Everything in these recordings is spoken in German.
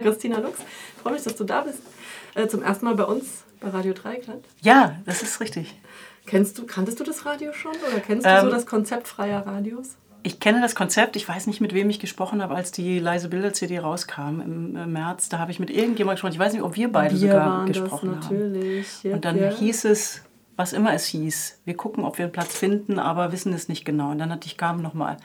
Christina Lux, ich freue mich, dass du da bist. Äh, zum ersten Mal bei uns bei Radio Dreieckland. Ja, das ist richtig. Kennst du, kanntest du das Radio schon oder kennst du ähm, so das Konzept freier Radios? Ich kenne das Konzept. Ich weiß nicht, mit wem ich gesprochen habe, als die leise Bilder-CD rauskam im, im März. Da habe ich mit irgendjemandem gesprochen. Ich weiß nicht, ob wir beide wir sogar gesprochen das, natürlich. haben. Und dann ja. hieß es, was immer es hieß, wir gucken, ob wir einen Platz finden, aber wissen es nicht genau. Und dann hatte ich Carmen nochmal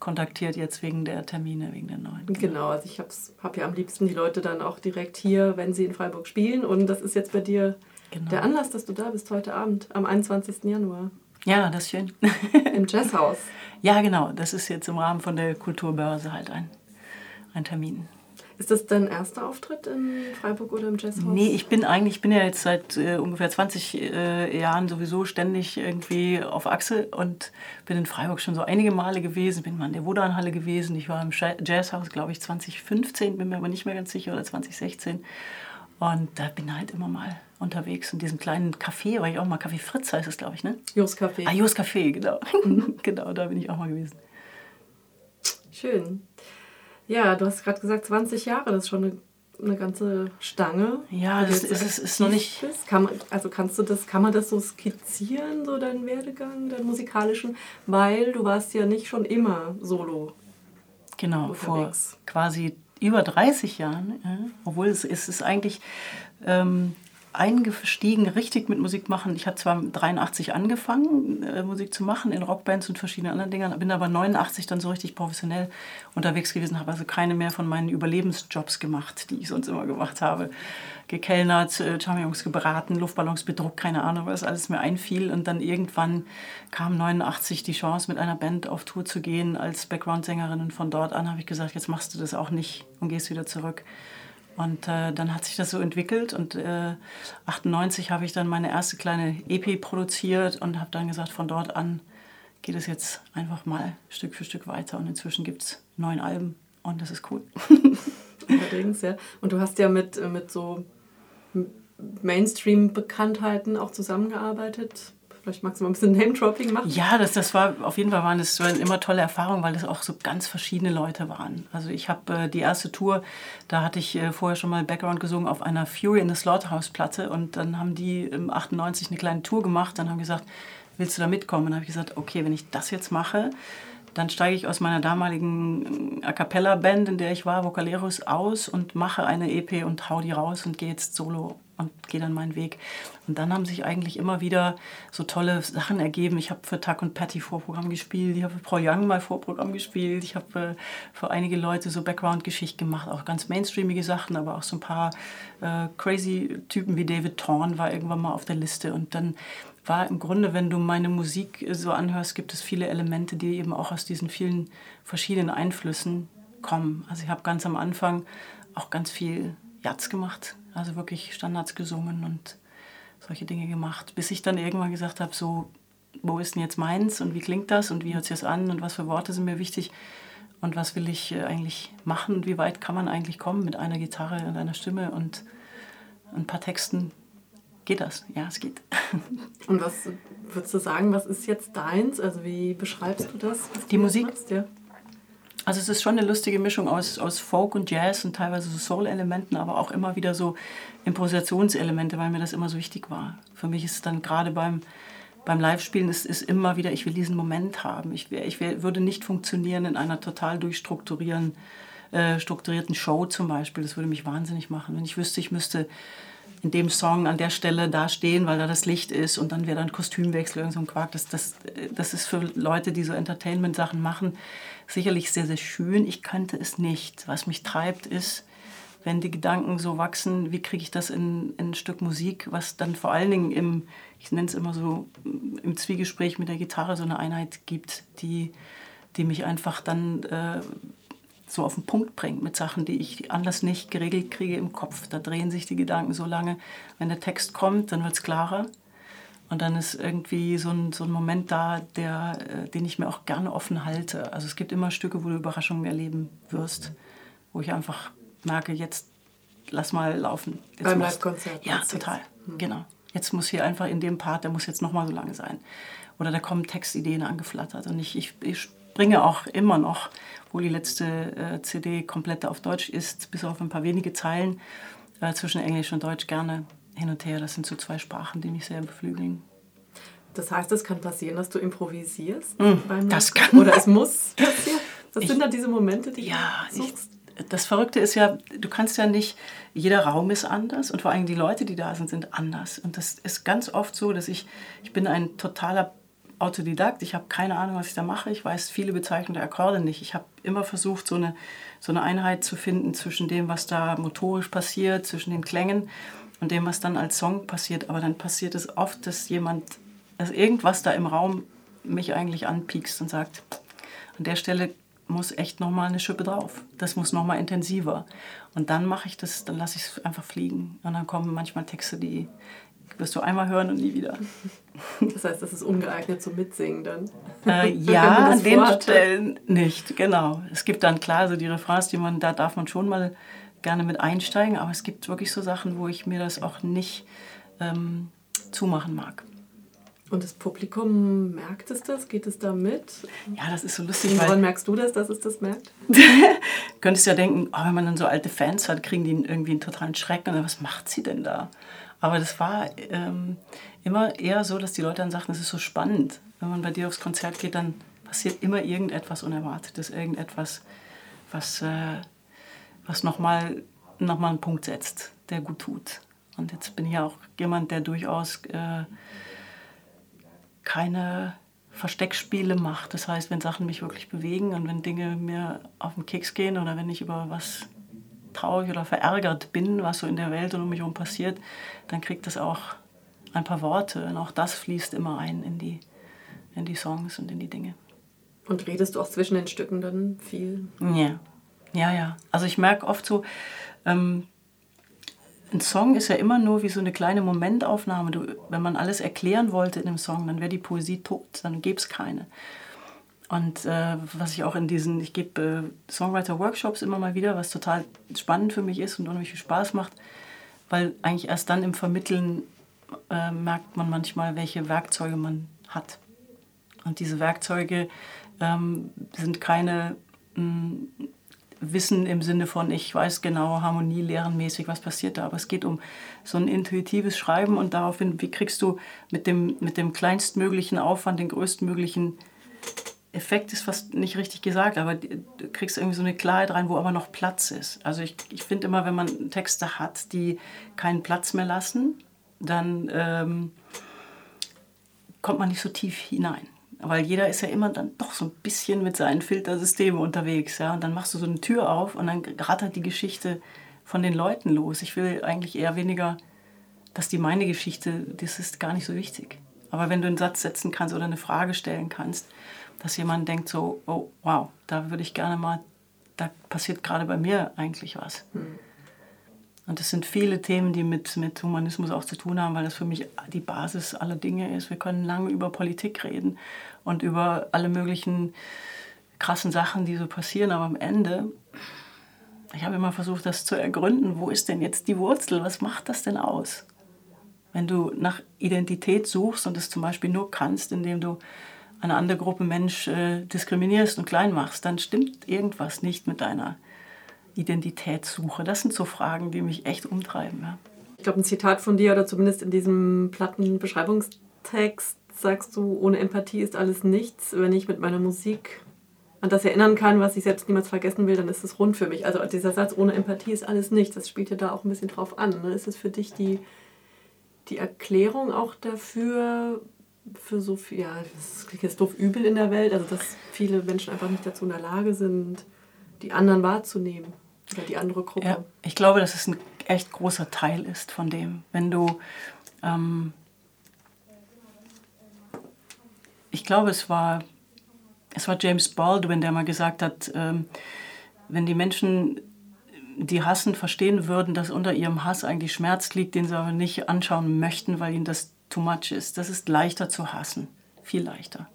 kontaktiert jetzt wegen der Termine, wegen der neuen. Genau, also ich habe hab ja am liebsten die Leute dann auch direkt hier, wenn sie in Freiburg spielen. Und das ist jetzt bei dir genau. der Anlass, dass du da bist heute Abend, am 21. Januar. Ja, das ist schön. Im Jazzhaus. Ja, genau. Das ist jetzt im Rahmen von der Kulturbörse halt ein, ein Termin. Ist das dein erster Auftritt in Freiburg oder im Jazzhaus? Nee, ich bin eigentlich, ich bin ja jetzt seit äh, ungefähr 20 äh, Jahren sowieso ständig irgendwie auf Achse und bin in Freiburg schon so einige Male gewesen. Bin mal in der Wodanhalle gewesen. Ich war im Jazzhaus, glaube ich, 2015, bin mir aber nicht mehr ganz sicher, oder 2016. Und da bin halt immer mal unterwegs in diesem kleinen Café, war ich auch mal Café Fritz heißt es, glaube ich, ne? Jos Café. Ah, Jos Café, genau. Mhm. genau, da bin ich auch mal gewesen. Schön. Ja, du hast gerade gesagt, 20 Jahre, das ist schon eine, eine ganze Stange. Ja, das ist, ist, ist noch nicht. Kann man, also kannst du das, kann man das so skizzieren, so deinen Werdegang, deinen musikalischen? Weil du warst ja nicht schon immer solo. Genau, unterwegs. vor quasi über 30 Jahren. Ja, obwohl es, es ist eigentlich. Ähm, eingestiegen, richtig mit Musik machen. Ich habe zwar 83 angefangen, äh, Musik zu machen in Rockbands und verschiedenen anderen Dingern, bin aber 89 dann so richtig professionell unterwegs gewesen, habe also keine mehr von meinen Überlebensjobs gemacht, die ich sonst immer gemacht habe. Gekellnert, äh, Champignons gebraten, Luftballons bedruckt, keine Ahnung, was alles mir einfiel. Und dann irgendwann kam 89 die Chance, mit einer Band auf Tour zu gehen als Background-Sängerin. Und von dort an habe ich gesagt, jetzt machst du das auch nicht und gehst wieder zurück. Und äh, dann hat sich das so entwickelt und äh, 98 habe ich dann meine erste kleine EP produziert und habe dann gesagt, von dort an geht es jetzt einfach mal Stück für Stück weiter und inzwischen gibt es neun Alben und das ist cool. Allerdings, ja. Und du hast ja mit, mit so Mainstream-Bekanntheiten auch zusammengearbeitet. Vielleicht magst du mal ein bisschen Name-Dropping machen. Ja, das, das war auf jeden Fall waren das immer tolle Erfahrungen, weil das auch so ganz verschiedene Leute waren. Also ich habe äh, die erste Tour, da hatte ich äh, vorher schon mal Background gesungen auf einer Fury in the Slaughterhouse-Platte und dann haben die im 98 eine kleine Tour gemacht, dann haben gesagt, willst du da mitkommen? Und dann habe ich gesagt, okay, wenn ich das jetzt mache, dann steige ich aus meiner damaligen A Cappella Band, in der ich war, Vocaleros, aus und mache eine EP und hau die raus und gehe jetzt solo und gehe dann meinen Weg. Und dann haben sich eigentlich immer wieder so tolle Sachen ergeben. Ich habe für Tuck und Patty Vorprogramm gespielt, ich habe für Paul Young mal Vorprogramm gespielt, ich habe äh, für einige Leute so Background-Geschichten gemacht, auch ganz mainstreamige Sachen, aber auch so ein paar äh, crazy Typen wie David Thorne war irgendwann mal auf der Liste. Und dann war im Grunde, wenn du meine Musik so anhörst, gibt es viele Elemente, die eben auch aus diesen vielen verschiedenen Einflüssen kommen. Also ich habe ganz am Anfang auch ganz viel Jazz gemacht, also wirklich Standards gesungen und solche Dinge gemacht, bis ich dann irgendwann gesagt habe, so, wo ist denn jetzt meins und wie klingt das und wie hört sich das an und was für Worte sind mir wichtig und was will ich äh, eigentlich machen und wie weit kann man eigentlich kommen mit einer Gitarre und einer Stimme und ein paar Texten. Geht das? Ja, es geht. Und was würdest du sagen, was ist jetzt deins? Also wie beschreibst du das? Die Musik? Machst, ja? Also es ist schon eine lustige Mischung aus, aus Folk und Jazz und teilweise so Soul-Elementen, aber auch immer wieder so Improvisationselemente, weil mir das immer so wichtig war. Für mich ist es dann gerade beim, beim Live-Spielen ist, ist immer wieder, ich will diesen Moment haben. Ich, ich würde nicht funktionieren in einer total durchstrukturierten äh, strukturierten Show zum Beispiel. Das würde mich wahnsinnig machen. Wenn ich wüsste, ich müsste in dem Song an der Stelle da stehen, weil da das Licht ist und dann wäre dann Kostümwechsel und so ein Quark. Das, das, das ist für Leute, die so Entertainment-Sachen machen, sicherlich sehr, sehr schön. Ich könnte es nicht. Was mich treibt, ist, wenn die Gedanken so wachsen, wie kriege ich das in, in, ein Stück Musik, was dann vor allen Dingen im, ich nenne es immer so, im Zwiegespräch mit der Gitarre so eine Einheit gibt, die, die mich einfach dann äh, so auf den Punkt bringt mit Sachen, die ich anders nicht geregelt kriege im Kopf. Da drehen sich die Gedanken so lange. Wenn der Text kommt, dann wird es klarer. Und dann ist irgendwie so ein, so ein Moment da, der, äh, den ich mir auch gerne offen halte. Also es gibt immer Stücke, wo du Überraschungen erleben wirst, wo ich einfach merke, jetzt lass mal laufen. Jetzt Beim Live-Konzert? Ja, total. Hm. Genau. Jetzt muss hier einfach in dem Part, der muss jetzt noch mal so lange sein. Oder da kommen Textideen angeflattert und ich, ich, ich bringe auch immer noch, obwohl die letzte äh, CD komplett auf Deutsch ist, bis auf ein paar wenige Zeilen äh, zwischen Englisch und Deutsch gerne hin und her. Das sind so zwei Sprachen, die mich sehr beflügeln. Das heißt, es kann passieren, dass du improvisierst mm, Das kann. Oder es muss passieren. Das ich, sind dann diese Momente, die ja, du suchst. Ich, das Verrückte ist ja, du kannst ja nicht, jeder Raum ist anders und vor allem die Leute, die da sind, sind anders. Und das ist ganz oft so, dass ich, ich bin ein totaler Autodidakt. Ich habe keine Ahnung, was ich da mache. Ich weiß viele bezeichnende Akkorde nicht. Ich habe immer versucht, so eine, so eine Einheit zu finden zwischen dem, was da motorisch passiert, zwischen den Klängen und dem, was dann als Song passiert. Aber dann passiert es oft, dass jemand dass irgendwas da im Raum mich eigentlich anpiekst und sagt, an der Stelle muss echt nochmal eine Schippe drauf. Das muss nochmal intensiver. Und dann mache ich das, dann lasse ich es einfach fliegen. Und dann kommen manchmal Texte, die wirst du einmal hören und nie wieder. Das heißt, das ist ungeeignet zum Mitsingen dann? Äh, ja, an den Stellen nicht, genau. Es gibt dann klar so die Refrains, die man, da darf man schon mal gerne mit einsteigen, aber es gibt wirklich so Sachen, wo ich mir das auch nicht ähm, zumachen mag. Und das Publikum merkt es das? Geht es da mit? Ja, das ist so lustig. Woran merkst du das, dass es das merkt? du könntest ja denken, oh, wenn man dann so alte Fans hat, kriegen die irgendwie einen totalen Schreck. Und was macht sie denn da? Aber das war ähm, immer eher so, dass die Leute dann sagten, es ist so spannend. Wenn man bei dir aufs Konzert geht, dann passiert immer irgendetwas Unerwartetes, irgendetwas, was, äh, was nochmal noch mal einen Punkt setzt, der gut tut. Und jetzt bin ich ja auch jemand, der durchaus... Äh, keine Versteckspiele macht. Das heißt, wenn Sachen mich wirklich bewegen und wenn Dinge mir auf den Keks gehen oder wenn ich über was traurig oder verärgert bin, was so in der Welt und um mich herum passiert, dann kriegt das auch ein paar Worte. Und auch das fließt immer ein in die, in die Songs und in die Dinge. Und redest du auch zwischen den Stücken dann viel? Ja, ja, ja. Also ich merke oft so, ähm, ein Song ist ja immer nur wie so eine kleine Momentaufnahme. Du, wenn man alles erklären wollte in einem Song, dann wäre die Poesie tot, dann gäbe es keine. Und äh, was ich auch in diesen, ich gebe äh, Songwriter-Workshops immer mal wieder, was total spannend für mich ist und unheimlich viel Spaß macht, weil eigentlich erst dann im Vermitteln äh, merkt man manchmal, welche Werkzeuge man hat. Und diese Werkzeuge ähm, sind keine mh, mm, Wissen im Sinne von, ich weiß genau harmonielehrenmäßig, was passiert da. Aber es geht um so ein intuitives Schreiben und daraufhin, wie kriegst du mit dem, mit dem kleinstmöglichen Aufwand den größtmöglichen Effekt, ist fast nicht richtig gesagt, aber du kriegst irgendwie so eine Klarheit rein, wo aber noch Platz ist. Also ich, ich finde immer, wenn man Texte hat, die keinen Platz mehr lassen, dann ähm, kommt man nicht so tief hinein. Weil jeder ist ja immer dann doch so ein bisschen mit seinen Filtersystemen unterwegs. Ja? Und dann machst du so eine Tür auf und dann rattert die Geschichte von den Leuten los. Ich will eigentlich eher weniger, dass die meine Geschichte, das ist gar nicht so wichtig. Aber wenn du einen Satz setzen kannst oder eine Frage stellen kannst, dass jemand denkt so, oh wow, da würde ich gerne mal, da passiert gerade bei mir eigentlich was. Mhm. Und das sind viele Themen, die mit, mit Humanismus auch zu tun haben, weil das für mich die Basis aller Dinge ist. Wir können lange über Politik reden und über alle möglichen krassen Sachen, die so passieren, aber am Ende, ich habe immer versucht, das zu ergründen, wo ist denn jetzt die Wurzel, was macht das denn aus? Wenn du nach Identität suchst und es zum Beispiel nur kannst, indem du eine andere Gruppe Mensch äh, diskriminierst und klein machst, dann stimmt irgendwas nicht mit deiner Identitätssuche. Das sind so Fragen, die mich echt umtreiben. Ja. Ich glaube, ein Zitat von dir oder zumindest in diesem Plattenbeschreibungstext sagst du, ohne Empathie ist alles nichts. Wenn ich mit meiner Musik an das erinnern kann, was ich selbst niemals vergessen will, dann ist es rund für mich. Also dieser Satz, ohne Empathie ist alles nichts, das spielt ja da auch ein bisschen drauf an. Ne? Ist es für dich die, die Erklärung auch dafür, für so viel, ja, das klingt jetzt doof übel in der Welt, also dass viele Menschen einfach nicht dazu in der Lage sind, die anderen wahrzunehmen oder die andere Gruppe. Ja, ich glaube, dass es ein echt großer Teil ist von dem. Wenn du, ähm, ich glaube, es war, es war James Baldwin, der mal gesagt hat, ähm, wenn die Menschen, die hassen, verstehen würden, dass unter ihrem Hass eigentlich Schmerz liegt, den sie aber nicht anschauen möchten, weil ihnen das too much ist. Das ist leichter zu hassen, viel leichter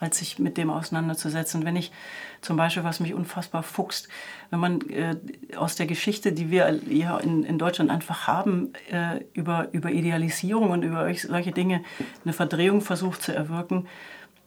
als sich mit dem auseinanderzusetzen. Wenn ich zum Beispiel, was mich unfassbar fuchst, wenn man äh, aus der Geschichte, die wir ja in, in Deutschland einfach haben, äh, über, über Idealisierung und über solche Dinge eine Verdrehung versucht zu erwirken,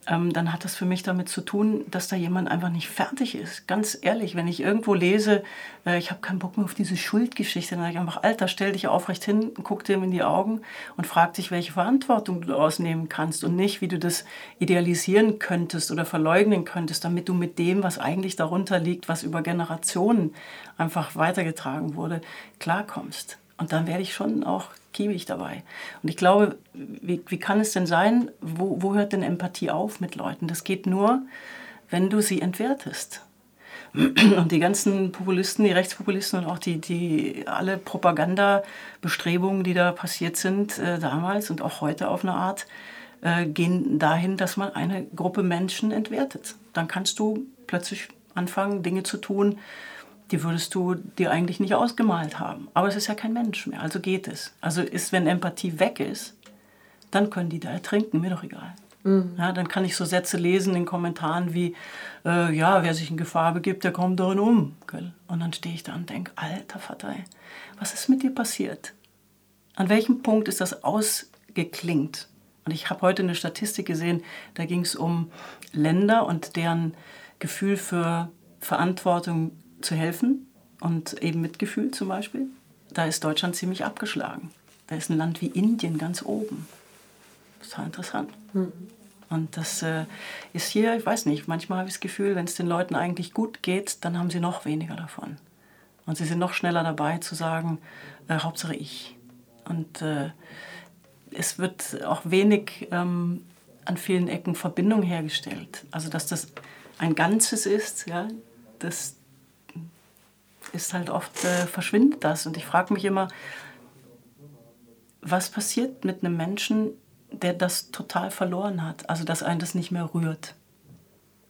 ähm, dann hat das für mich damit zu tun, dass da jemand einfach nicht fertig ist. Ganz ehrlich, wenn ich irgendwo lese, äh, ich habe keinen Bock mehr auf diese Schuldgeschichte, dann sage ich einfach, Alter, stell dich aufrecht hin, guck dir in die Augen und frag dich, welche Verantwortung du daraus nehmen kannst und nicht, wie du das idealisieren könntest oder verleugnen könntest, damit du mit dem, was eigentlich darunter liegt, was über Generationen einfach weitergetragen wurde, klarkommst. Und dann werde ich schon auch kiebig dabei. Und ich glaube, wie, wie kann es denn sein, wo, wo hört denn Empathie auf mit Leuten? Das geht nur, wenn du sie entwertest. Und die ganzen Populisten, die Rechtspopulisten und auch die, die alle Propagandabestrebungen, die da passiert sind äh, damals und auch heute auf eine Art, äh, gehen dahin, dass man eine Gruppe Menschen entwertet. Dann kannst du plötzlich anfangen, Dinge zu tun, die würdest du dir eigentlich nicht ausgemalt haben. Aber es ist ja kein Mensch mehr, also geht es. Also ist, wenn Empathie weg ist, dann können die da ertrinken, mir doch egal. Mhm. Ja, dann kann ich so Sätze lesen in Kommentaren wie, äh, ja, wer sich in Gefahr begibt, der kommt darin um. Und dann stehe ich da und denke, alter Vater, was ist mit dir passiert? An welchem Punkt ist das ausgeklingt? Und ich habe heute eine Statistik gesehen, da ging es um Länder und deren Gefühl für Verantwortung zu helfen und eben Mitgefühl zum Beispiel, da ist Deutschland ziemlich abgeschlagen. Da ist ein Land wie Indien ganz oben. Total interessant. Mhm. Und das äh, ist hier, ich weiß nicht, manchmal habe ich das Gefühl, wenn es den Leuten eigentlich gut geht, dann haben sie noch weniger davon. Und sie sind noch schneller dabei zu sagen, äh, Hauptsache ich. Und äh, es wird auch wenig ähm, an vielen Ecken Verbindung hergestellt. Also dass das ein Ganzes ist, ja, das, ist halt oft, äh, verschwindet das. Und ich frage mich immer, was passiert mit einem Menschen, der das total verloren hat? Also, dass einen das nicht mehr rührt.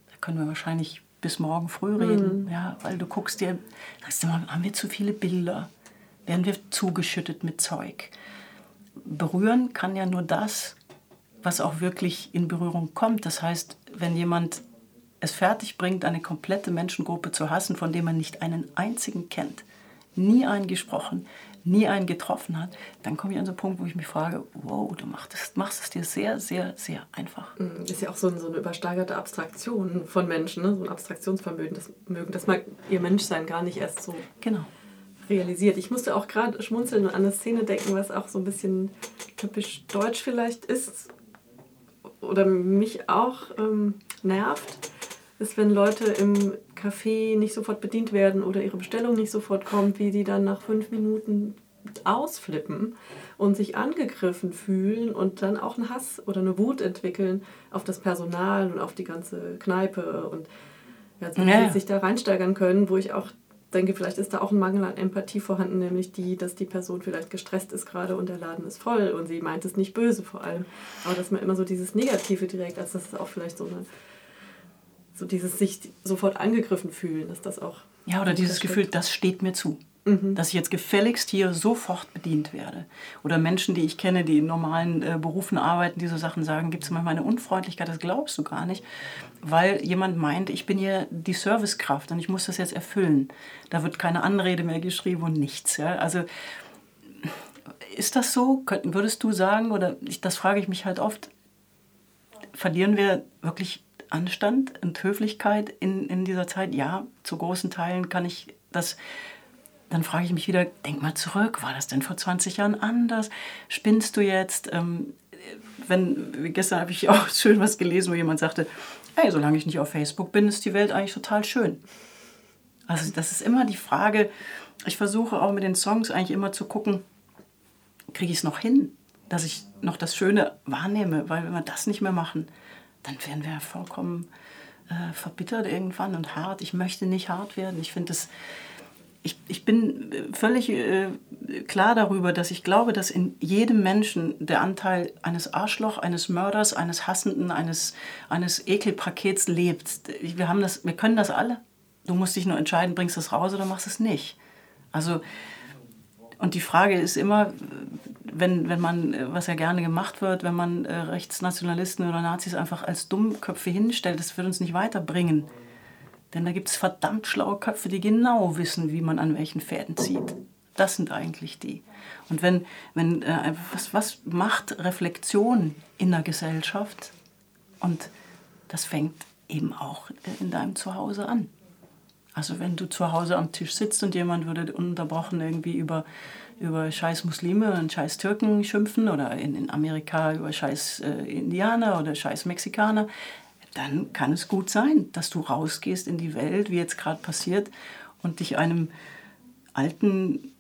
Da können wir wahrscheinlich bis morgen früh reden, mhm. ja, weil du guckst dir, sagst mal, haben wir zu viele Bilder? Werden wir zugeschüttet mit Zeug? Berühren kann ja nur das, was auch wirklich in Berührung kommt. Das heißt, wenn jemand es fertig bringt, eine komplette Menschengruppe zu hassen, von der man nicht einen einzigen kennt, nie einen gesprochen, nie einen getroffen hat, dann komme ich an so einen Punkt, wo ich mich frage, wow, du machst es, machst es dir sehr, sehr, sehr einfach. Mm, ist ja auch so, so eine übersteigerte Abstraktion von Menschen, ne? so ein Abstraktionsvermögen, das mögen, dass man ihr Menschsein gar nicht erst so genau. realisiert. Ich musste auch gerade schmunzeln und an eine Szene denken, was auch so ein bisschen typisch deutsch vielleicht ist oder mich auch ähm, nervt ist, wenn Leute im Café nicht sofort bedient werden oder ihre Bestellung nicht sofort kommt, wie die dann nach fünf Minuten ausflippen und sich angegriffen fühlen und dann auch einen Hass oder eine Wut entwickeln auf das Personal und auf die ganze Kneipe und ja, sich da reinsteigern können, wo ich auch denke, vielleicht ist da auch ein Mangel an Empathie vorhanden, nämlich die, dass die Person vielleicht gestresst ist gerade und der Laden ist voll und sie meint es nicht böse vor allem. Aber dass man immer so dieses Negative direkt, als das ist auch vielleicht so eine so dieses sich sofort angegriffen fühlen, dass das auch. Ja, oder dieses Gefühl, das steht mir zu. Mhm. Dass ich jetzt gefälligst hier sofort bedient werde. Oder Menschen, die ich kenne, die in normalen äh, Berufen arbeiten, diese Sachen sagen, gibt es manchmal eine Unfreundlichkeit, das glaubst du gar nicht, weil jemand meint, ich bin hier die Servicekraft und ich muss das jetzt erfüllen. Da wird keine Anrede mehr geschrieben und nichts. Ja? Also ist das so? Würdest du sagen, oder ich, das frage ich mich halt oft, verlieren wir wirklich Anstand und Höflichkeit in, in dieser Zeit? Ja, zu großen Teilen kann ich das. Dann frage ich mich wieder, denk mal zurück, war das denn vor 20 Jahren anders? Spinnst du jetzt? Ähm, wenn, gestern habe ich auch schön was gelesen, wo jemand sagte, hey, solange ich nicht auf Facebook bin, ist die Welt eigentlich total schön. Also das ist immer die Frage, ich versuche auch mit den Songs eigentlich immer zu gucken, kriege ich es noch hin, dass ich noch das Schöne wahrnehme, weil wenn wir das nicht mehr machen, dann werden wir vollkommen äh, verbittert irgendwann und hart. Ich möchte nicht hart werden. Ich finde das. Ich, ich bin völlig äh, klar darüber, dass ich glaube, dass in jedem Menschen der Anteil eines Arschloch, eines Mörders, eines Hassenden, eines, eines Ekelpakets lebt. Wir, haben das, wir können das alle. Du musst dich nur entscheiden, bringst du es raus oder machst es nicht. Also und die Frage ist immer, wenn, wenn man, was ja gerne gemacht wird, wenn man äh, Rechtsnationalisten oder Nazis einfach als Dummköpfe hinstellt, das wird uns nicht weiterbringen. Denn da gibt es verdammt schlaue Köpfe, die genau wissen, wie man an welchen Fäden zieht. Das sind eigentlich die. Und wenn, wenn äh, was, was macht Reflexion in der Gesellschaft und das fängt eben auch in deinem Zuhause an. Also wenn du zu Hause am Tisch sitzt und jemand würde unterbrochen irgendwie über, über scheiß Muslime und scheiß Türken schimpfen oder in, in Amerika über scheiß äh, Indianer oder scheiß Mexikaner, dann kann es gut sein, dass du rausgehst in die Welt, wie jetzt gerade passiert, und dich einem alten,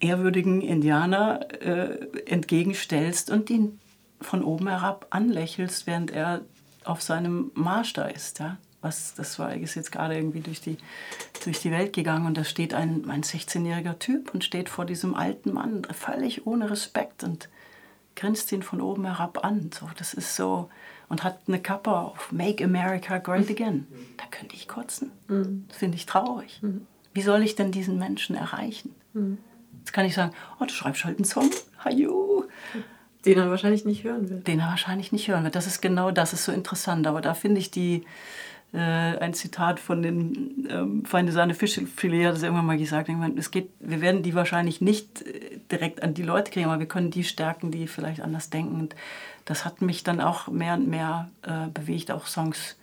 ehrwürdigen Indianer äh, entgegenstellst und ihn von oben herab anlächelst, während er auf seinem Marsch da ist. Ja? Was, das war ist jetzt gerade irgendwie durch die, durch die Welt gegangen und da steht ein, ein 16-jähriger Typ und steht vor diesem alten Mann, völlig ohne Respekt und grinst ihn von oben herab an. So, das ist so, und hat eine Kappe auf, Make America Great Again. Da könnte ich kotzen. Mhm. Das finde ich traurig. Mhm. Wie soll ich denn diesen Menschen erreichen? Mhm. Jetzt kann ich sagen, oh, du schreibst halt einen Song, hajo. Den er wahrscheinlich nicht hören will. Den er wahrscheinlich nicht hören will. Das ist genau das, ist so interessant. Aber da finde ich die, äh, ein Zitat von den ähm, Feinde Sahne Fischfilet hat es irgendwann mal gesagt. Es geht, wir werden die wahrscheinlich nicht äh, direkt an die Leute kriegen, aber wir können die stärken, die vielleicht anders denken. Und das hat mich dann auch mehr und mehr äh, bewegt, auch Songs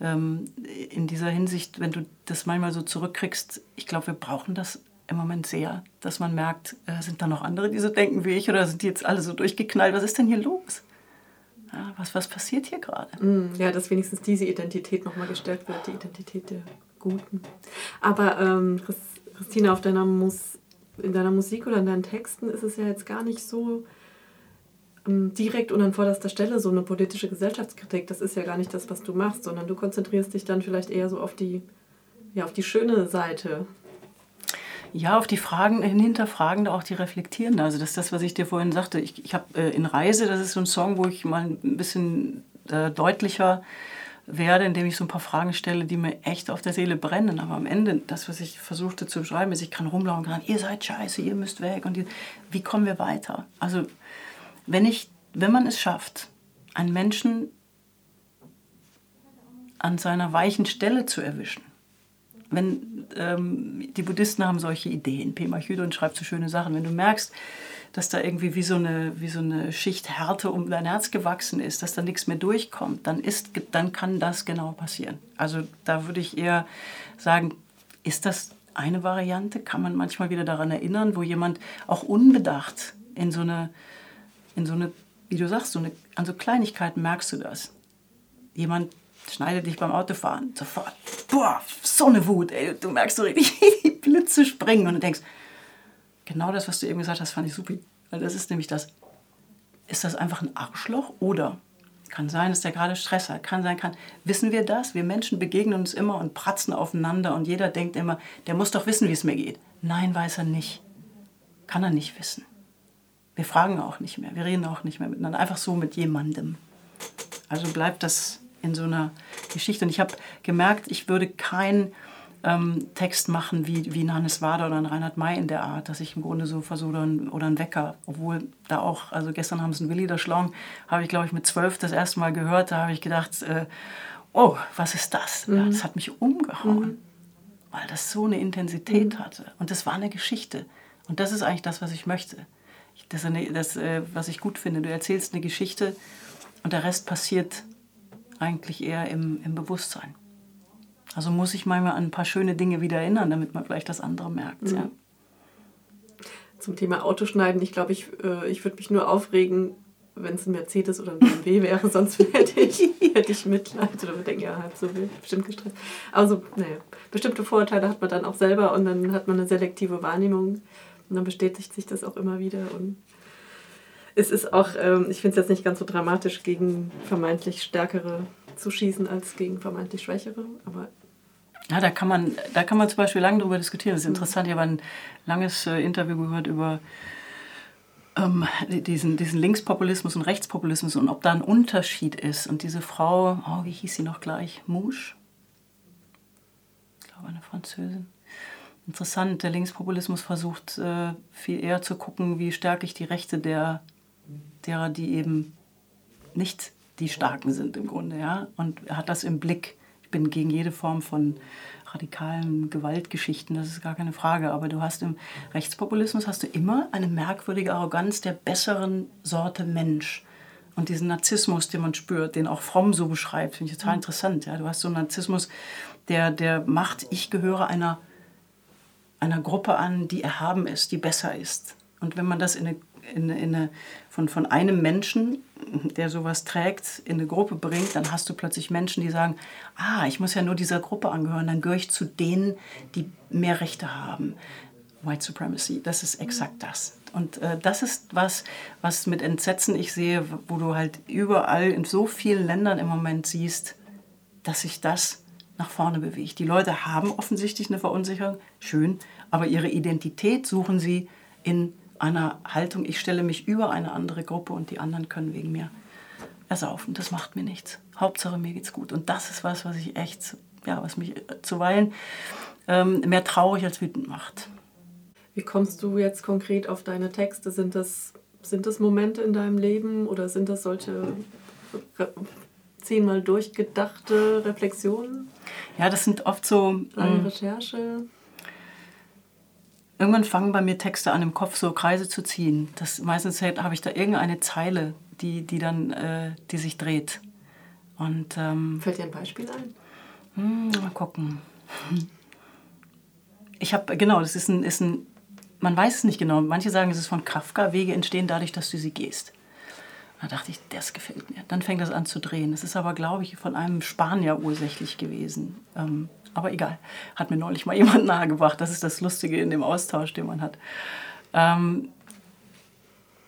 ähm, in dieser Hinsicht, wenn du das manchmal so zurückkriegst. Ich glaube, wir brauchen das im Moment sehr, dass man merkt, äh, sind da noch andere, die so denken wie ich oder sind die jetzt alle so durchgeknallt? Was ist denn hier los? Ja, was, was passiert hier gerade? Mm, ja, dass wenigstens diese Identität nochmal gestärkt wird, die Identität der Guten. Aber ähm, Christina, auf deiner Mus in deiner Musik oder in deinen Texten ist es ja jetzt gar nicht so ähm, direkt und an vorderster Stelle so eine politische Gesellschaftskritik. Das ist ja gar nicht das, was du machst, sondern du konzentrierst dich dann vielleicht eher so auf die, ja, auf die schöne Seite ja, auf die Fragen, hinterfragende, auch die reflektierende. Also das ist das, was ich dir vorhin sagte. Ich, ich habe äh, in Reise, das ist so ein Song, wo ich mal ein bisschen äh, deutlicher werde, indem ich so ein paar Fragen stelle, die mir echt auf der Seele brennen. Aber am Ende, das, was ich versuchte zu beschreiben, ist, ich kann rumlaufen und sagen, ihr seid scheiße, ihr müsst weg. Und die, wie kommen wir weiter? Also wenn, ich, wenn man es schafft, einen Menschen an seiner weichen Stelle zu erwischen, wenn ähm, die Buddhisten haben solche Ideen, Pema Chodron schreibt so schöne Sachen, wenn du merkst, dass da irgendwie wie so eine, wie so eine Schicht Härte um dein Herz gewachsen ist, dass da nichts mehr durchkommt, dann, ist, dann kann das genau passieren. Also da würde ich eher sagen, ist das eine Variante? Kann man manchmal wieder daran erinnern, wo jemand auch unbedacht in so eine, in so eine wie du sagst, so eine, an so Kleinigkeiten merkst du das. Jemand schneidet dich beim Autofahren sofort. Boah, so eine Wut, ey. Du merkst so richtig die Blitze springen und du denkst, genau das, was du eben gesagt hast, fand ich super. Weil das ist nämlich das. Ist das einfach ein Arschloch oder kann sein, dass der gerade Stress hat. Kann sein, kann. Wissen wir das? Wir Menschen begegnen uns immer und pratzen aufeinander und jeder denkt immer, der muss doch wissen, wie es mir geht. Nein, weiß er nicht. Kann er nicht wissen. Wir fragen auch nicht mehr. Wir reden auch nicht mehr miteinander. Einfach so mit jemandem. Also bleibt das in so einer Geschichte. Und ich habe gemerkt, ich würde keinen ähm, Text machen wie, wie ein Hannes Wader oder ein Reinhard May in der Art, dass ich im Grunde so versuche, oder ein, oder ein Wecker, obwohl da auch, also gestern haben sie einen Willi der Schlong, habe ich glaube ich mit zwölf das erste Mal gehört, da habe ich gedacht, äh, oh, was ist das? Mhm. Ja, das hat mich umgehauen, mhm. weil das so eine Intensität mhm. hatte. Und das war eine Geschichte. Und das ist eigentlich das, was ich möchte. Das, das äh, was ich gut finde. Du erzählst eine Geschichte und der Rest passiert eigentlich eher im, im Bewusstsein. Also muss ich manchmal an ein paar schöne Dinge wieder erinnern, damit man vielleicht das andere merkt. Mhm. Ja. Zum Thema Autoschneiden, ich glaube, ich, äh, ich würde mich nur aufregen, wenn es ein Mercedes oder ein BMW wäre, sonst hätte ich, hätte ich Mitleid oder würde denken, ja, halb so wild, bestimmt gestresst. Also, naja, bestimmte Vorurteile hat man dann auch selber und dann hat man eine selektive Wahrnehmung und dann bestätigt sich das auch immer wieder und es ist auch, ähm, ich finde es jetzt nicht ganz so dramatisch, gegen vermeintlich Stärkere zu schießen als gegen vermeintlich Schwächere, aber ja, da kann man, da kann man zum Beispiel lange darüber diskutieren. Das ist interessant. Ich habe ein langes äh, Interview gehört über ähm, diesen, diesen Linkspopulismus und Rechtspopulismus und ob da ein Unterschied ist. Und diese Frau, oh, wie hieß sie noch gleich? Mouche? Ich glaube, eine Französin. Interessant, der Linkspopulismus versucht äh, viel eher zu gucken, wie stärke ich die Rechte der derer, die eben nicht die Starken sind im Grunde. Ja? Und er hat das im Blick. Ich bin gegen jede Form von radikalen Gewaltgeschichten, das ist gar keine Frage. Aber du hast im Rechtspopulismus hast du immer eine merkwürdige Arroganz der besseren Sorte Mensch. und diesen Narzissmus, den man spürt, den auch Fromm so beschreibt, finde ich total Mhm. interessant. Ja, du hast so einen Narzissmus, der, der macht, ich gehöre einer, einer Gruppe an, die erhaben ist, die besser ist. Und wenn man das in eine, in in eine, von, von einem Menschen, der sowas trägt, in eine Gruppe bringt, dann hast du plötzlich Menschen, die sagen, ah, ich muss ja nur dieser Gruppe angehören, dann gehöre ich zu denen, die mehr Rechte haben. White Supremacy, das ist exakt das. Und äh, das ist was, was mit Entsetzen ich sehe, wo du halt überall in so vielen Ländern im Moment siehst, dass sich das nach vorne bewegt. Die Leute haben offensichtlich eine Verunsicherung, schön, aber ihre Identität suchen sie in einer Haltung, ich stelle mich über eine andere Gruppe und die anderen können wegen mir ersaufen. Das macht mir nichts. Hauptsache mir geht's gut. Und das ist was, was ich echt, ja, was mich zuweilen ähm, mehr traurig als wütend macht. Wie kommst du jetzt konkret auf deine Texte? Sind das, sind das Momente in deinem Leben oder sind das solche zehnmal durchgedachte Reflexionen? Ja, das sind oft so. Lange ähm, Recherche? Irgendwann fangen bei mir Texte an, im Kopf so Kreise zu ziehen. Das, meistens habe ich da irgendeine Zeile, die, die dann, äh, die sich dreht. Und ähm, Fällt dir ein Beispiel ein? hm, mal gucken. Ich habe, genau, das ist ein, ist ein, man weiß es nicht genau. Manche sagen, es ist von Kafka, Wege entstehen dadurch, dass du sie gehst. Da dachte ich, das gefällt mir. Dann fängt das an zu drehen. Das ist aber, glaube ich, von einem Spanier ursächlich gewesen. Ähm, aber egal, hat mir neulich mal jemand nahegebracht. Das ist das Lustige in dem Austausch, den man hat. Ähm,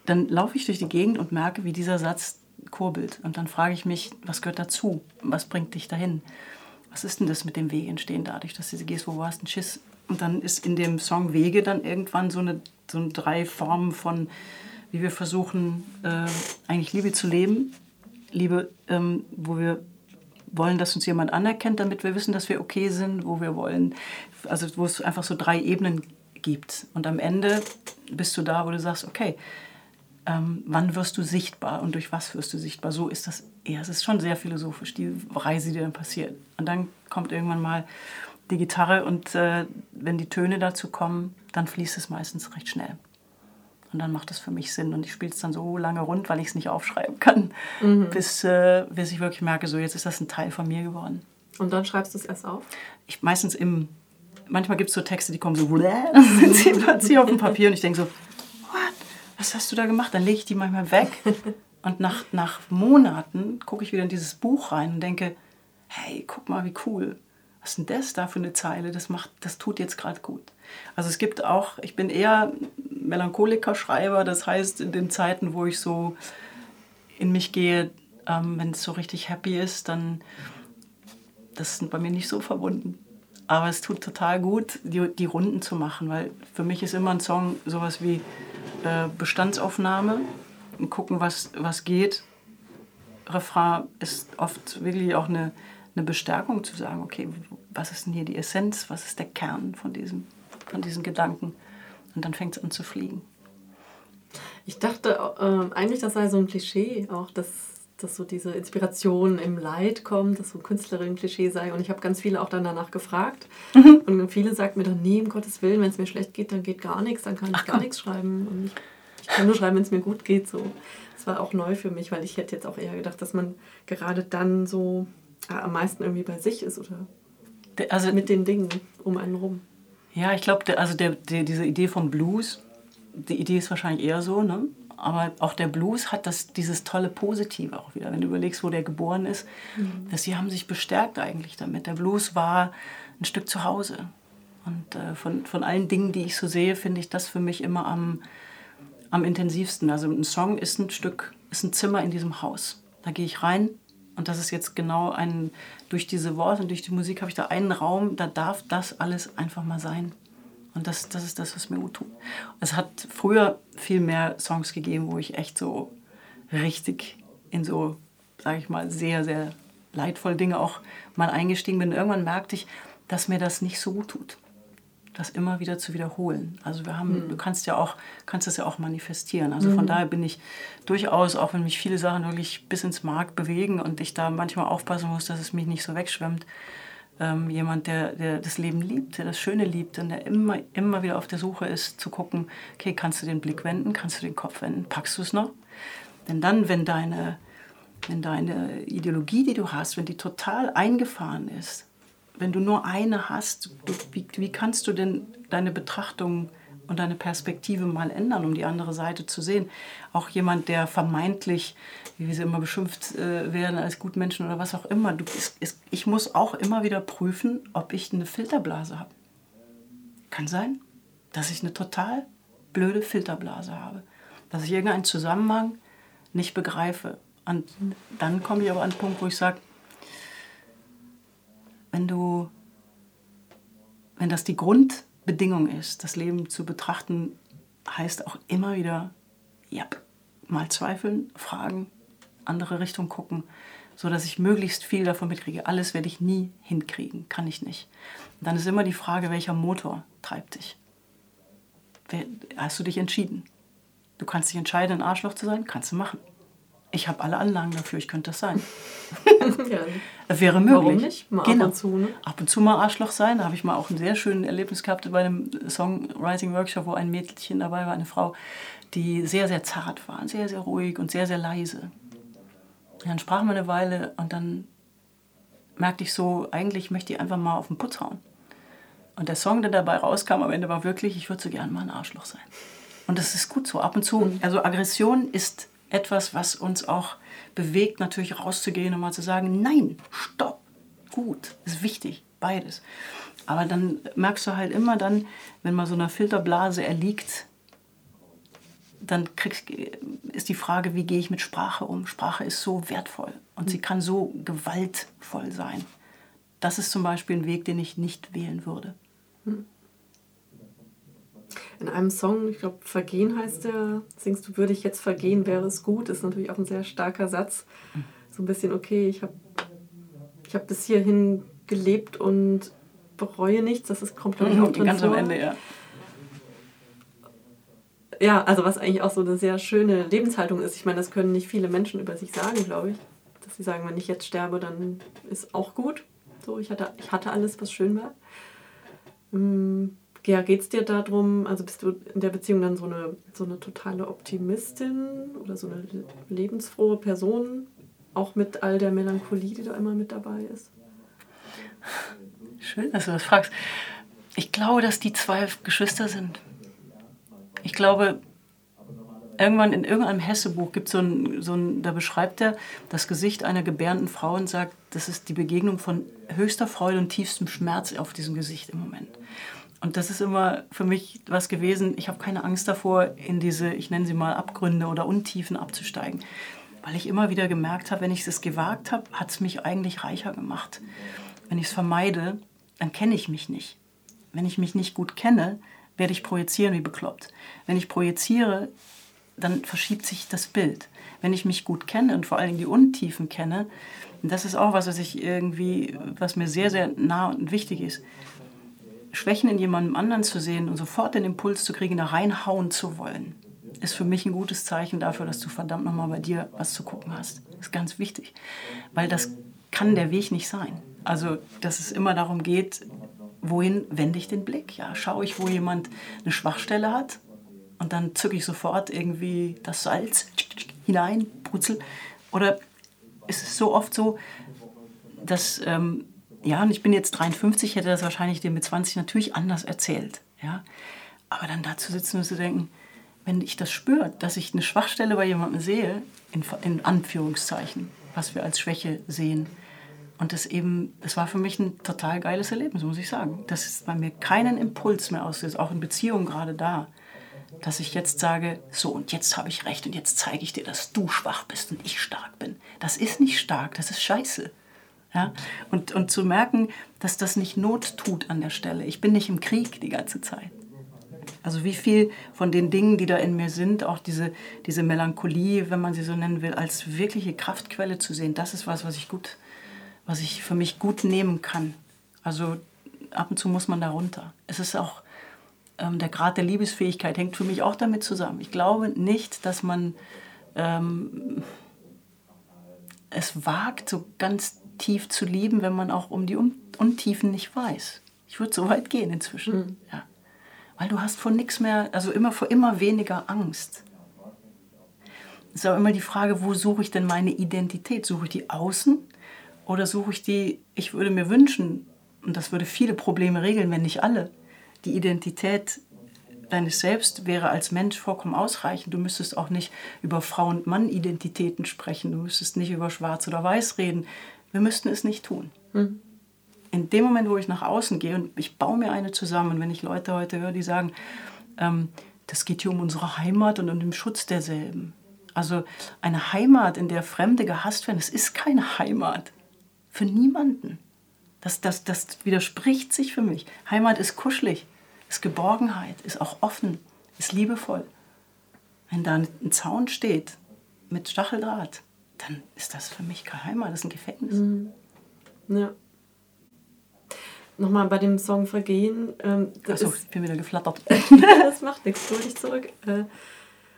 dann laufe ich durch die Gegend und merke, wie dieser Satz kurbelt. Und dann frage ich mich, was gehört dazu? Was bringt dich dahin? Was ist denn das mit dem Weg entstehen dadurch, dass du gehst, wo warst ein Schiss? Und dann ist in dem Song Wege dann irgendwann so eine, so eine drei Formen von, wie wir versuchen, äh, eigentlich Liebe zu leben. Liebe, ähm, wo wir wollen, dass uns jemand anerkennt, damit wir wissen, dass wir okay sind, wo wir wollen. Also wo es einfach so drei Ebenen gibt. Und am Ende bist du da, wo du sagst, okay, ähm, wann wirst du sichtbar und durch was wirst du sichtbar? So ist das eher. Es ist schon sehr philosophisch, die Reise, die dann passiert. Und dann kommt irgendwann mal die Gitarre und äh, wenn die Töne dazu kommen, dann fließt es meistens recht schnell. Und dann macht es für mich Sinn. Und ich spiele es dann so lange rund, weil ich es nicht aufschreiben kann, Mhm. bis, äh, bis ich wirklich merke, so jetzt ist das ein Teil von mir geworden. Und dann schreibst du es erst auf? Ich meistens im, manchmal gibt es so Texte, die kommen so, dann sind sie plötzlich auf dem Papier und ich denke so, what, was hast du da gemacht? Dann lege ich die manchmal weg und nach, nach Monaten gucke ich wieder in dieses Buch rein und denke, hey, guck mal, wie cool. Was ist denn das da für eine Zeile? Das, macht, das tut jetzt gerade gut. Also es gibt auch, ich bin eher Melancholiker-Schreiber, das heißt in den Zeiten, wo ich so in mich gehe, ähm, wenn es so richtig happy ist, dann das ist bei mir nicht so verbunden. Aber es tut total gut, die, die Runden zu machen, weil für mich ist immer ein Song sowas wie äh, Bestandsaufnahme und gucken, was, was geht. Refrain ist oft wirklich auch eine, eine Bestärkung zu sagen, okay, was ist denn hier die Essenz, was ist der Kern von diesem, von diesen Gedanken? Und dann fängt es an zu fliegen. Ich dachte äh, eigentlich, das sei so ein Klischee, auch dass, dass so diese Inspiration im Leid kommt, dass so ein Künstlerin-Klischee sei. Und ich habe ganz viele auch dann danach gefragt. Und viele sagten mir dann, nee, um Gottes Willen, wenn es mir schlecht geht, dann geht gar nichts, dann kann ich Ach, gar nichts schreiben. Und ich, ich kann nur schreiben, wenn es mir gut geht. So. Das war auch neu für mich, weil ich hätte jetzt auch eher gedacht, dass man gerade dann so äh, am meisten irgendwie bei sich ist oder Der- Also mit den Dingen um einen rum. Ja, ich glaube, also der, der, diese Idee von Blues, die Idee ist wahrscheinlich eher so, ne? aber auch der Blues hat das, dieses tolle Positive auch wieder. Wenn du überlegst, wo der geboren ist, dass sie haben sich bestärkt eigentlich damit. Der Blues war ein Stück zu Hause. Und äh, von, von allen Dingen, die ich so sehe, finde ich das für mich immer am, am intensivsten. Also ein Song ist ein Stück, ist ein Zimmer in diesem Haus. Da gehe ich rein und das ist jetzt genau ein, durch diese Worte und durch die Musik habe ich da einen Raum, da darf das alles einfach mal sein. Und das, das ist das, was mir gut tut. Es hat früher viel mehr Songs gegeben, wo ich echt so richtig in so, sage ich mal, sehr, sehr leidvolle Dinge auch mal eingestiegen bin. Irgendwann merkte ich, dass mir das nicht so gut tut das immer wieder zu wiederholen. Also wir haben, du kannst ja auch, kannst das ja auch manifestieren. Also von daher bin ich durchaus, auch wenn mich viele Sachen wirklich bis ins Mark bewegen und ich da manchmal aufpassen muss, dass es mich nicht so wegschwemmt, ähm, jemand, der, der das Leben liebt, der das Schöne liebt und der immer, immer wieder auf der Suche ist, zu gucken, okay, kannst du den Blick wenden, kannst du den Kopf wenden, packst du es noch? Denn dann, wenn deine, wenn deine Ideologie, die du hast, wenn die total eingefahren ist, wenn du nur eine hast, wie, wie kannst du denn deine Betrachtung und deine Perspektive mal ändern, um die andere Seite zu sehen? Auch jemand, der vermeintlich, wie wir sie immer beschimpft äh, werden als Gutmenschen oder was auch immer, du, ist, ist, ich muss auch immer wieder prüfen, ob ich eine Filterblase habe. Kann sein, dass ich eine total blöde Filterblase habe. Dass ich irgendeinen Zusammenhang nicht begreife. Und dann komme ich aber an den Punkt, wo ich sage, wenn du, wenn das die Grundbedingung ist, das Leben zu betrachten, heißt auch immer wieder, ja, mal zweifeln, fragen, andere Richtung gucken, so dass ich möglichst viel davon mitkriege. Alles werde ich nie hinkriegen, kann ich nicht. Und dann ist immer die Frage, welcher Motor treibt dich? Hast du dich entschieden? Du kannst dich entscheiden, ein Arschloch zu sein, kannst du machen. Ich habe alle Anlagen dafür, ich könnte das sein. ja. Wäre möglich. Warum nicht? Mal genau. ab und zu. Ne? Ab und zu mal Arschloch sein. Da habe ich mal auch ein sehr schönes Erlebnis gehabt bei einem Songwriting-Workshop, wo ein Mädchen dabei war, eine Frau, die sehr, sehr zart war, sehr, sehr ruhig und sehr, sehr leise. Dann sprachen wir eine Weile und dann merkte ich so, eigentlich möchte ich einfach mal auf den Putz hauen. Und der Song, der dabei rauskam am Ende, war wirklich, ich würde so gerne mal ein Arschloch sein. Und das ist gut so, ab und zu. Mhm. Also Aggression ist etwas, was uns auch bewegt, natürlich rauszugehen und mal zu sagen, nein, stopp, gut, ist wichtig, beides. Aber dann merkst du halt immer dann, wenn man so einer Filterblase erliegt, dann kriegst, ist die Frage, wie gehe ich mit Sprache um? Sprache ist so wertvoll und sie kann so gewaltvoll sein. Das ist zum Beispiel ein Weg, den ich nicht wählen würde. In einem Song, ich glaube Vergehen heißt der, singst du, würde ich jetzt vergehen, wäre es gut, ist natürlich auch ein sehr starker Satz. So ein bisschen, okay, ich habe ich hab bis hierhin gelebt und bereue nichts, das ist, glaube ich auch drin Ganz vor. am Ende, ja. Ja, also was eigentlich auch so eine sehr schöne Lebenshaltung ist. Ich meine, das können nicht viele Menschen über sich sagen, glaube ich. Dass sie sagen, wenn ich jetzt sterbe, dann ist auch gut. So, ich hatte, ich hatte alles, was schön war. Hm ja, geht es dir darum, also bist du in der Beziehung dann so eine, so eine totale Optimistin oder so eine lebensfrohe Person, auch mit all der Melancholie, die da immer mit dabei ist? Schön, dass du das fragst. Ich glaube, dass die zwei Geschwister sind. Ich glaube, irgendwann in irgendeinem Hessebuch gibt so ein, so ein, da beschreibt er das Gesicht einer gebärenden Frau und sagt, das ist die Begegnung von höchster Freude und tiefstem Schmerz auf diesem Gesicht im Moment. Und das ist immer für mich was gewesen, ich habe keine Angst davor, in diese, ich nenne sie mal Abgründe oder Untiefen abzusteigen. Weil ich immer wieder gemerkt habe, wenn ich es gewagt habe, hat es mich eigentlich reicher gemacht. Wenn ich es vermeide, dann kenne ich mich nicht. Wenn ich mich nicht gut kenne, werde ich projizieren wie bekloppt. Wenn ich projiziere, dann verschiebt sich das Bild. Wenn ich mich gut kenne und vor allem die Untiefen kenne, das ist auch was, was ich irgendwie, was mir sehr, sehr nah und wichtig ist, Schwächen in jemandem anderen zu sehen und sofort den Impuls zu kriegen, da reinhauen zu wollen, ist für mich ein gutes Zeichen dafür, dass du verdammt nochmal bei dir was zu gucken hast. Das ist ganz wichtig, weil das kann der Weg nicht sein. Also, dass es immer darum geht, wohin wende ich den Blick? Ja, schaue ich, wo jemand eine Schwachstelle hat und dann zücke ich sofort irgendwie das Salz hinein, brutzel. Oder ist es so oft so, dass ähm, ja, und ich bin jetzt 53, hätte das wahrscheinlich dir mit 20 natürlich anders erzählt. Ja? Aber dann da zu sitzen und zu denken, wenn ich das spüre, dass ich eine Schwachstelle bei jemandem sehe, in, in Anführungszeichen, was wir als Schwäche sehen, und das eben, das war für mich ein total geiles Erlebnis, muss ich sagen. Das ist bei mir keinen Impuls mehr auslöst, auch in Beziehungen gerade da, dass ich jetzt sage, so und jetzt habe ich recht und jetzt zeige ich dir, dass du schwach bist und ich stark bin. Das ist nicht stark, das ist scheiße. Ja? Und, und zu merken, dass das nicht Not tut an der Stelle. Ich bin nicht im Krieg die ganze Zeit. Also wie viel von den Dingen, die da in mir sind, auch diese, diese Melancholie, wenn man sie so nennen will, als wirkliche Kraftquelle zu sehen, das ist was, was ich gut, was ich für mich gut nehmen kann. Also ab und zu muss man da runter. Es ist auch ähm, der Grad der Liebesfähigkeit hängt für mich auch damit zusammen. Ich glaube nicht, dass man ähm, es wagt, so ganz tief zu lieben, wenn man auch um die Untiefen nicht weiß. Ich würde so weit gehen inzwischen. Mhm. Ja. Weil du hast vor nichts mehr, also immer vor immer weniger Angst. Es ist auch immer die Frage, wo suche ich denn meine Identität? Suche ich die außen oder suche ich die, ich würde mir wünschen, und das würde viele Probleme regeln, wenn nicht alle, die Identität deines Selbst wäre als Mensch vollkommen ausreichend. Du müsstest auch nicht über Frau- und Mann-Identitäten sprechen. Du müsstest nicht über Schwarz oder Weiß reden. Wir müssten es nicht tun. Hm. In dem Moment, wo ich nach außen gehe und ich baue mir eine zusammen, und wenn ich Leute heute höre, die sagen, ähm, das geht hier um unsere Heimat und um den Schutz derselben. Also eine Heimat, in der Fremde gehasst werden, das ist keine Heimat. Für niemanden. Das, das, das widerspricht sich für mich. Heimat ist kuschelig ist Geborgenheit, ist auch offen, ist liebevoll. Wenn da ein Zaun steht mit Stacheldraht, dann ist das für mich kein Heimat, das ist ein Gefängnis. Mhm. Ja. Nochmal bei dem Song Vergehen. Ähm, Achso, ich bin wieder geflattert. das macht nichts, hol dich zurück. Äh,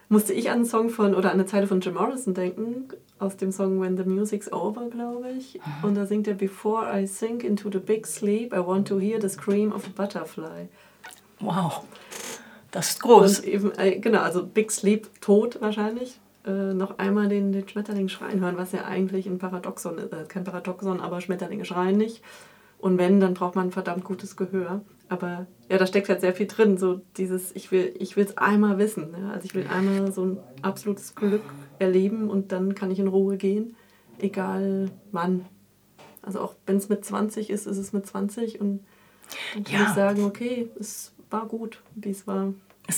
musste ich an einen Song von, oder an eine Zeile von Jim Morrison denken, aus dem Song When the Music's Over, glaube ich. Und da singt er Before I sink into the big sleep, I want to hear the scream of a butterfly. Wow, das ist groß. Und eben, äh, genau, also Big Sleep, tot wahrscheinlich. Äh, noch einmal den, den Schmetterling schreien hören, was ja eigentlich ein Paradoxon ist. Äh, kein Paradoxon, aber Schmetterlinge schreien nicht. Und wenn, dann braucht man ein verdammt gutes Gehör. Aber ja, da steckt halt sehr viel drin. So dieses, ich will ich es einmal wissen. Ja? Also ich will einmal so ein absolutes Glück erleben und dann kann ich in Ruhe gehen. Egal wann. Also auch wenn es mit 20 ist, ist es mit 20 und dann kann ja. ich sagen, okay, es war gut, wie es war.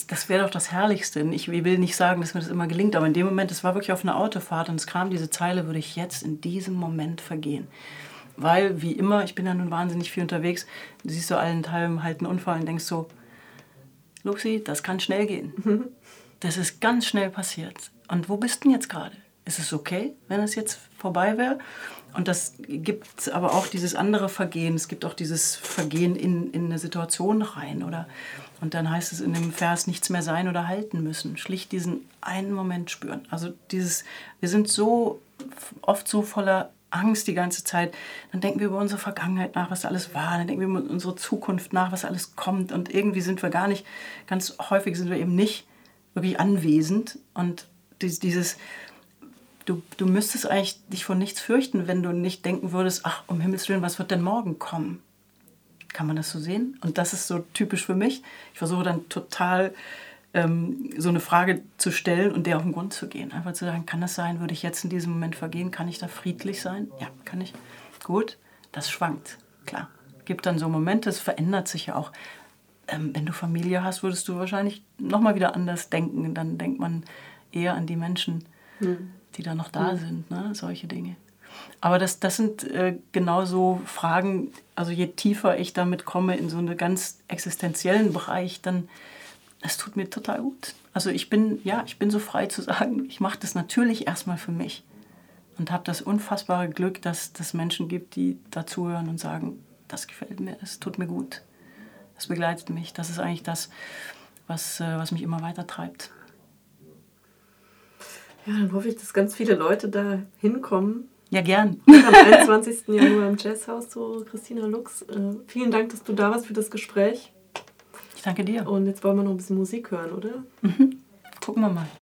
Das wäre doch das Herrlichste. Ich will nicht sagen, dass mir das immer gelingt, aber in dem Moment, es war wirklich auf einer Autofahrt und es kam diese Zeile, würde ich jetzt in diesem Moment vergehen. Weil, wie immer, ich bin ja nun wahnsinnig viel unterwegs, du siehst so allen Teilen halt einen Unfall und denkst so, Luxi, das kann schnell gehen. Mhm. Das ist ganz schnell passiert. Und wo bist du denn jetzt gerade? Ist es okay, wenn es jetzt vorbei wäre? Und das gibt aber auch dieses andere Vergehen. Es gibt auch dieses Vergehen in, in eine Situation rein. Oder, und dann heißt es in dem Vers nichts mehr sein oder halten müssen. Schlicht diesen einen Moment spüren. Also dieses, wir sind so oft so voller Angst die ganze Zeit. Dann denken wir über unsere Vergangenheit nach, was alles war. Dann denken wir über unsere Zukunft nach, was alles kommt. Und irgendwie sind wir gar nicht, ganz häufig sind wir eben nicht wirklich anwesend. Und dieses, du, du müsstest eigentlich dich vor nichts fürchten, wenn du nicht denken würdest, ach, um Himmels Willen, was wird denn morgen kommen? Kann man das so sehen? Und das ist so typisch für mich. Ich versuche dann total ähm, so eine Frage zu stellen und der auf den Grund zu gehen. Einfach zu sagen, kann das sein? Würde ich jetzt in diesem Moment vergehen? Kann ich da friedlich sein? Ja, kann ich. Gut, das schwankt, klar. Gibt dann so Momente, es verändert sich ja auch. Ähm, wenn du Familie hast, würdest du wahrscheinlich nochmal wieder anders denken. Dann denkt man eher an die Menschen. Mhm die da noch da mhm. sind, ne? solche Dinge. Aber das, das sind äh, genauso Fragen, also je tiefer ich damit komme in so einen ganz existenziellen Bereich, dann, es tut mir total gut. Also ich bin, ja, ich bin so frei zu sagen, ich mache das natürlich erstmal für mich und habe das unfassbare Glück, dass es Menschen gibt, die dazuhören und sagen, das gefällt mir, es tut mir gut, das begleitet mich. Das ist eigentlich das, was, äh, was mich immer weiter treibt. Ja, dann hoffe ich, dass ganz viele Leute da hinkommen. Ja, gern. Am 21. Januar im Jazzhaus zu Christina Lux. Äh, vielen Dank, dass du da warst für das Gespräch. Ich danke dir. Und jetzt wollen wir noch ein bisschen Musik hören, oder? Mhm. Gucken wir mal.